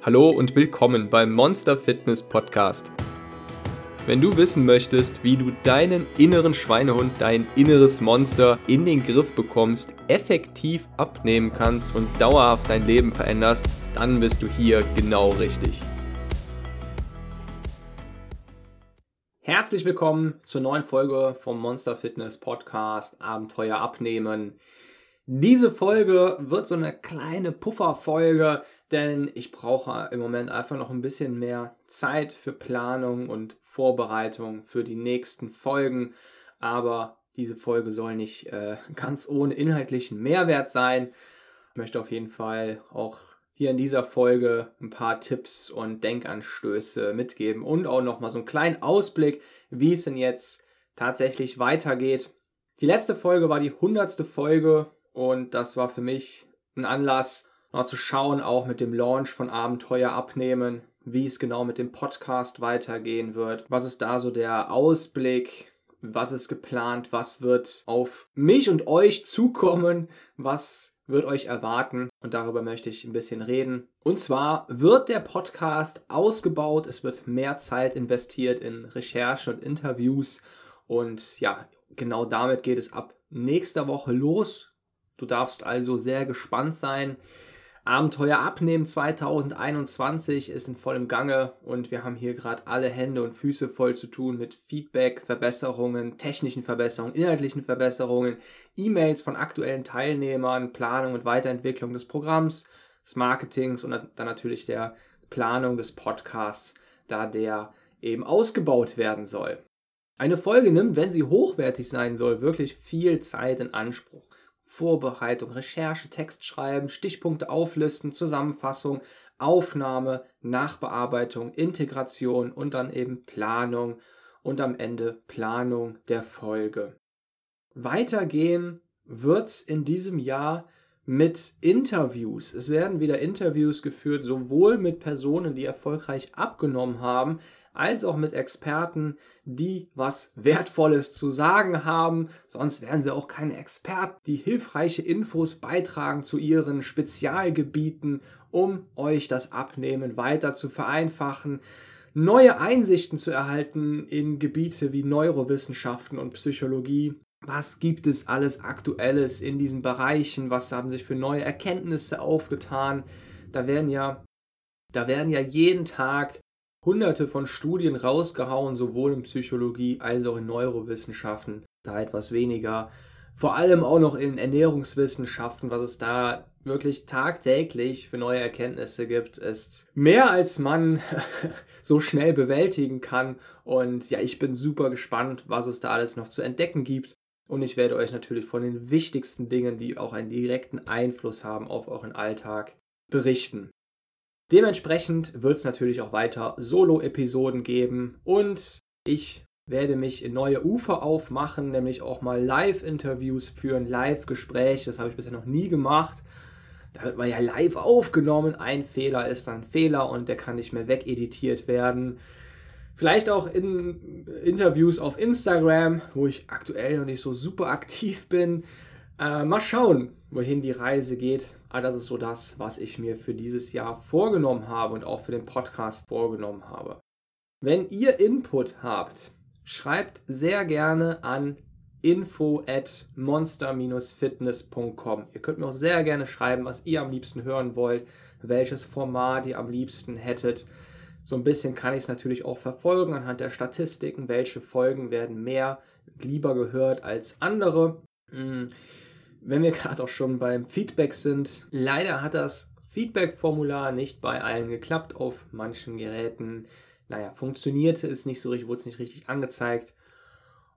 Hallo und willkommen beim Monster Fitness Podcast. Wenn du wissen möchtest, wie du deinen inneren Schweinehund, dein inneres Monster in den Griff bekommst, effektiv abnehmen kannst und dauerhaft dein Leben veränderst, dann bist du hier genau richtig. Herzlich willkommen zur neuen Folge vom Monster Fitness Podcast Abenteuer abnehmen. Diese Folge wird so eine kleine Pufferfolge, denn ich brauche im Moment einfach noch ein bisschen mehr Zeit für Planung und Vorbereitung für die nächsten Folgen. Aber diese Folge soll nicht äh, ganz ohne inhaltlichen Mehrwert sein. Ich möchte auf jeden Fall auch hier in dieser Folge ein paar Tipps und Denkanstöße mitgeben und auch nochmal so einen kleinen Ausblick, wie es denn jetzt tatsächlich weitergeht. Die letzte Folge war die hundertste Folge und das war für mich ein Anlass, zu schauen, auch mit dem Launch von Abenteuer abnehmen, wie es genau mit dem Podcast weitergehen wird. Was ist da so der Ausblick? Was ist geplant? Was wird auf mich und euch zukommen? Was wird euch erwarten? Und darüber möchte ich ein bisschen reden. Und zwar wird der Podcast ausgebaut. Es wird mehr Zeit investiert in Recherche und Interviews. Und ja, genau damit geht es ab nächster Woche los. Du darfst also sehr gespannt sein. Abenteuer abnehmen 2021 ist in vollem Gange und wir haben hier gerade alle Hände und Füße voll zu tun mit Feedback, Verbesserungen, technischen Verbesserungen, inhaltlichen Verbesserungen, E-Mails von aktuellen Teilnehmern, Planung und Weiterentwicklung des Programms, des Marketings und dann natürlich der Planung des Podcasts, da der eben ausgebaut werden soll. Eine Folge nimmt, wenn sie hochwertig sein soll, wirklich viel Zeit in Anspruch. Vorbereitung, Recherche, Text schreiben, Stichpunkte auflisten, Zusammenfassung, Aufnahme, Nachbearbeitung, Integration und dann eben Planung und am Ende Planung der Folge. Weitergehen wird's in diesem Jahr mit Interviews. Es werden wieder Interviews geführt, sowohl mit Personen, die erfolgreich abgenommen haben, als auch mit Experten, die was Wertvolles zu sagen haben. Sonst wären sie auch keine Experten, die hilfreiche Infos beitragen zu ihren Spezialgebieten, um euch das Abnehmen weiter zu vereinfachen, neue Einsichten zu erhalten in Gebiete wie Neurowissenschaften und Psychologie. Was gibt es alles Aktuelles in diesen Bereichen? Was haben sich für neue Erkenntnisse aufgetan? Da werden ja, da werden ja jeden Tag hunderte von Studien rausgehauen, sowohl in Psychologie als auch in Neurowissenschaften, da etwas weniger. Vor allem auch noch in Ernährungswissenschaften, was es da wirklich tagtäglich für neue Erkenntnisse gibt, ist mehr als man so schnell bewältigen kann. Und ja, ich bin super gespannt, was es da alles noch zu entdecken gibt. Und ich werde euch natürlich von den wichtigsten Dingen, die auch einen direkten Einfluss haben auf euren Alltag, berichten. Dementsprechend wird es natürlich auch weiter Solo-Episoden geben und ich werde mich in neue Ufer aufmachen, nämlich auch mal Live-Interviews führen, Live-Gespräche. Das habe ich bisher noch nie gemacht. Da wird man ja live aufgenommen. Ein Fehler ist dann Fehler und der kann nicht mehr wegeditiert werden. Vielleicht auch in Interviews auf Instagram, wo ich aktuell noch nicht so super aktiv bin. Äh, mal schauen, wohin die Reise geht. Aber das ist so das, was ich mir für dieses Jahr vorgenommen habe und auch für den Podcast vorgenommen habe. Wenn ihr Input habt, schreibt sehr gerne an info at monster-fitness.com. Ihr könnt mir auch sehr gerne schreiben, was ihr am liebsten hören wollt, welches Format ihr am liebsten hättet. So ein bisschen kann ich es natürlich auch verfolgen anhand der Statistiken, welche Folgen werden mehr lieber gehört als andere. Hm wenn wir gerade auch schon beim Feedback sind, leider hat das Feedback-Formular nicht bei allen geklappt auf manchen Geräten. Naja, funktionierte es nicht so richtig, wurde es nicht richtig angezeigt.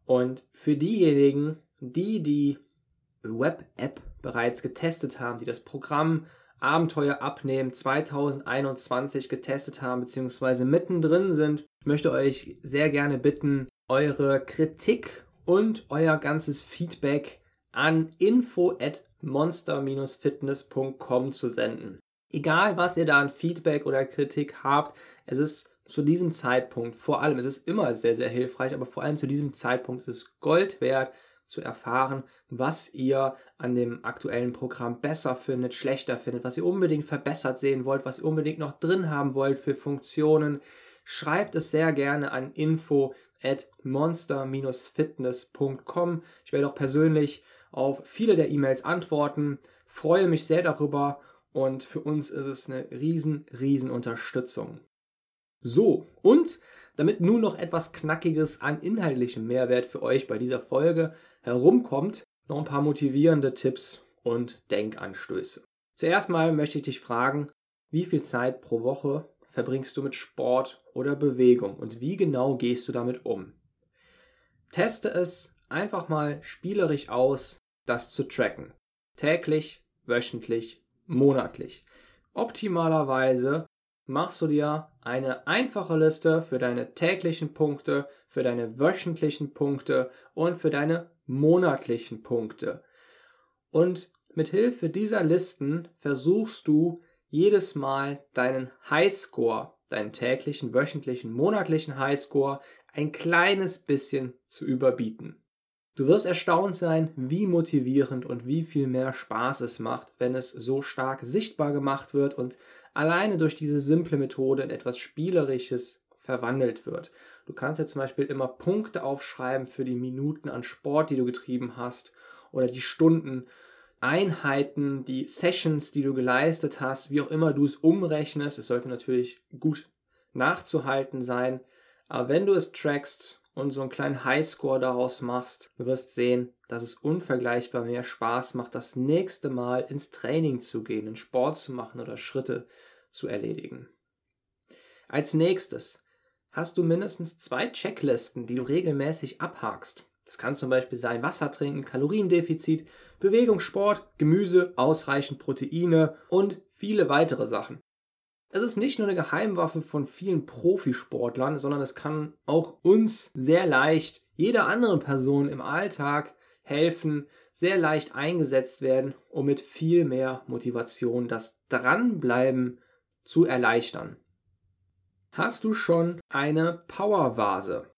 Und für diejenigen, die die Web-App bereits getestet haben, die das Programm Abenteuer abnehmen 2021 getestet haben, beziehungsweise mittendrin sind, möchte euch sehr gerne bitten, eure Kritik und euer ganzes Feedback an info at monster-fitness.com zu senden. Egal, was ihr da an Feedback oder Kritik habt, es ist zu diesem Zeitpunkt, vor allem, es ist immer sehr, sehr hilfreich, aber vor allem zu diesem Zeitpunkt ist es Gold wert, zu erfahren, was ihr an dem aktuellen Programm besser findet, schlechter findet, was ihr unbedingt verbessert sehen wollt, was ihr unbedingt noch drin haben wollt für Funktionen. Schreibt es sehr gerne an info at monster-fitness.com. Ich werde auch persönlich auf viele der E-Mails antworten, freue mich sehr darüber und für uns ist es eine riesen, riesen Unterstützung. So, und damit nun noch etwas Knackiges an inhaltlichem Mehrwert für euch bei dieser Folge herumkommt, noch ein paar motivierende Tipps und Denkanstöße. Zuerst mal möchte ich dich fragen, wie viel Zeit pro Woche verbringst du mit Sport oder Bewegung und wie genau gehst du damit um? Teste es einfach mal spielerisch aus, das zu tracken. Täglich, wöchentlich, monatlich. Optimalerweise machst du dir eine einfache Liste für deine täglichen Punkte, für deine wöchentlichen Punkte und für deine monatlichen Punkte. Und mit Hilfe dieser Listen versuchst du jedes Mal deinen Highscore, deinen täglichen, wöchentlichen, monatlichen Highscore ein kleines bisschen zu überbieten. Du wirst erstaunt sein, wie motivierend und wie viel mehr Spaß es macht, wenn es so stark sichtbar gemacht wird und alleine durch diese simple Methode in etwas Spielerisches verwandelt wird. Du kannst jetzt zum Beispiel immer Punkte aufschreiben für die Minuten an Sport, die du getrieben hast oder die Stunden, Einheiten, die Sessions, die du geleistet hast, wie auch immer du es umrechnest. Es sollte natürlich gut nachzuhalten sein. Aber wenn du es trackst und so einen kleinen Highscore daraus machst, du wirst sehen, dass es unvergleichbar mehr Spaß macht, das nächste Mal ins Training zu gehen, einen Sport zu machen oder Schritte zu erledigen. Als nächstes hast du mindestens zwei Checklisten, die du regelmäßig abhakst. Das kann zum Beispiel sein Wasser trinken, Kaloriendefizit, Bewegung, Sport, Gemüse, ausreichend Proteine und viele weitere Sachen. Es ist nicht nur eine Geheimwaffe von vielen Profisportlern, sondern es kann auch uns sehr leicht, jeder anderen Person im Alltag helfen, sehr leicht eingesetzt werden, um mit viel mehr Motivation das Dranbleiben zu erleichtern. Hast du schon eine Powervase?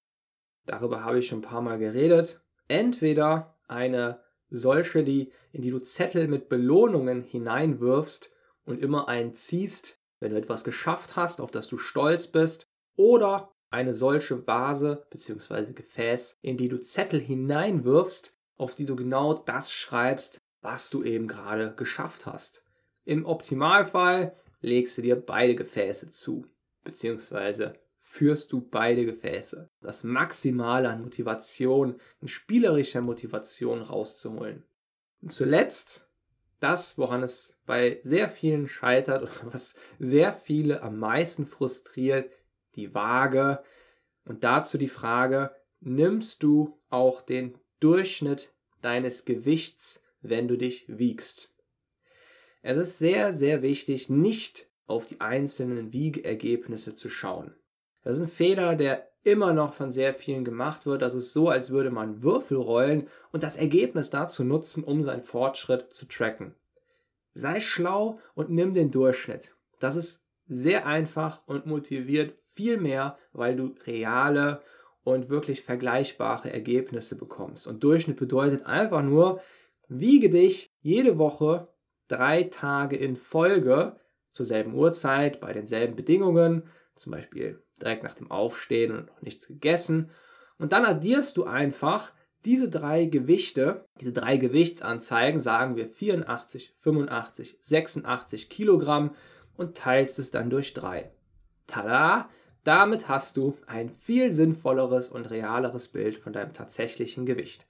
Darüber habe ich schon ein paar Mal geredet. Entweder eine solche, die, in die du Zettel mit Belohnungen hineinwirfst und immer einen ziehst, wenn du etwas geschafft hast, auf das du stolz bist, oder eine solche Vase bzw. Gefäß, in die du Zettel hineinwirfst, auf die du genau das schreibst, was du eben gerade geschafft hast. Im Optimalfall legst du dir beide Gefäße zu, beziehungsweise führst du beide Gefäße. Das Maximale an Motivation, an spielerischer Motivation rauszuholen. Und zuletzt das, woran es bei sehr vielen scheitert oder was sehr viele am meisten frustriert, die Waage. Und dazu die Frage, nimmst du auch den Durchschnitt deines Gewichts, wenn du dich wiegst. Es ist sehr, sehr wichtig, nicht auf die einzelnen Wiegergebnisse zu schauen. Das ist ein Fehler, der immer noch von sehr vielen gemacht wird. Das ist so, als würde man Würfel rollen und das Ergebnis dazu nutzen, um seinen Fortschritt zu tracken. Sei schlau und nimm den Durchschnitt. Das ist sehr einfach und motiviert viel mehr, weil du reale und wirklich vergleichbare Ergebnisse bekommst. Und Durchschnitt bedeutet einfach nur, wiege dich jede Woche drei Tage in Folge zur selben Uhrzeit, bei denselben Bedingungen, zum Beispiel direkt nach dem Aufstehen und noch nichts gegessen. Und dann addierst du einfach diese drei Gewichte, diese drei Gewichtsanzeigen, sagen wir 84, 85, 86 Kilogramm und teilst es dann durch drei. Tada! Damit hast du ein viel sinnvolleres und realeres Bild von deinem tatsächlichen Gewicht.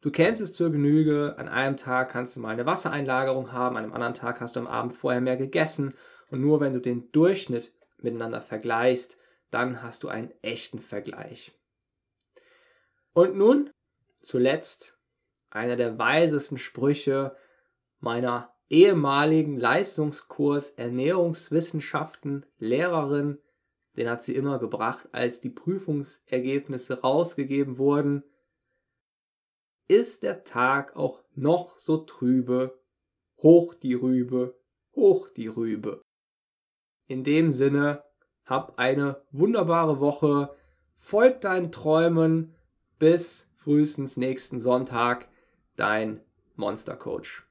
Du kennst es zur Genüge, an einem Tag kannst du mal eine Wassereinlagerung haben, an einem anderen Tag hast du am Abend vorher mehr gegessen und nur wenn du den Durchschnitt miteinander vergleichst, dann hast du einen echten Vergleich. Und nun zuletzt einer der weisesten Sprüche meiner ehemaligen Leistungskurs Ernährungswissenschaften Lehrerin den hat sie immer gebracht, als die Prüfungsergebnisse rausgegeben wurden. Ist der Tag auch noch so trübe, hoch die Rübe, hoch die Rübe. In dem Sinne, hab eine wunderbare Woche, folg deinen Träumen, bis frühestens nächsten Sonntag. Dein Monster Coach.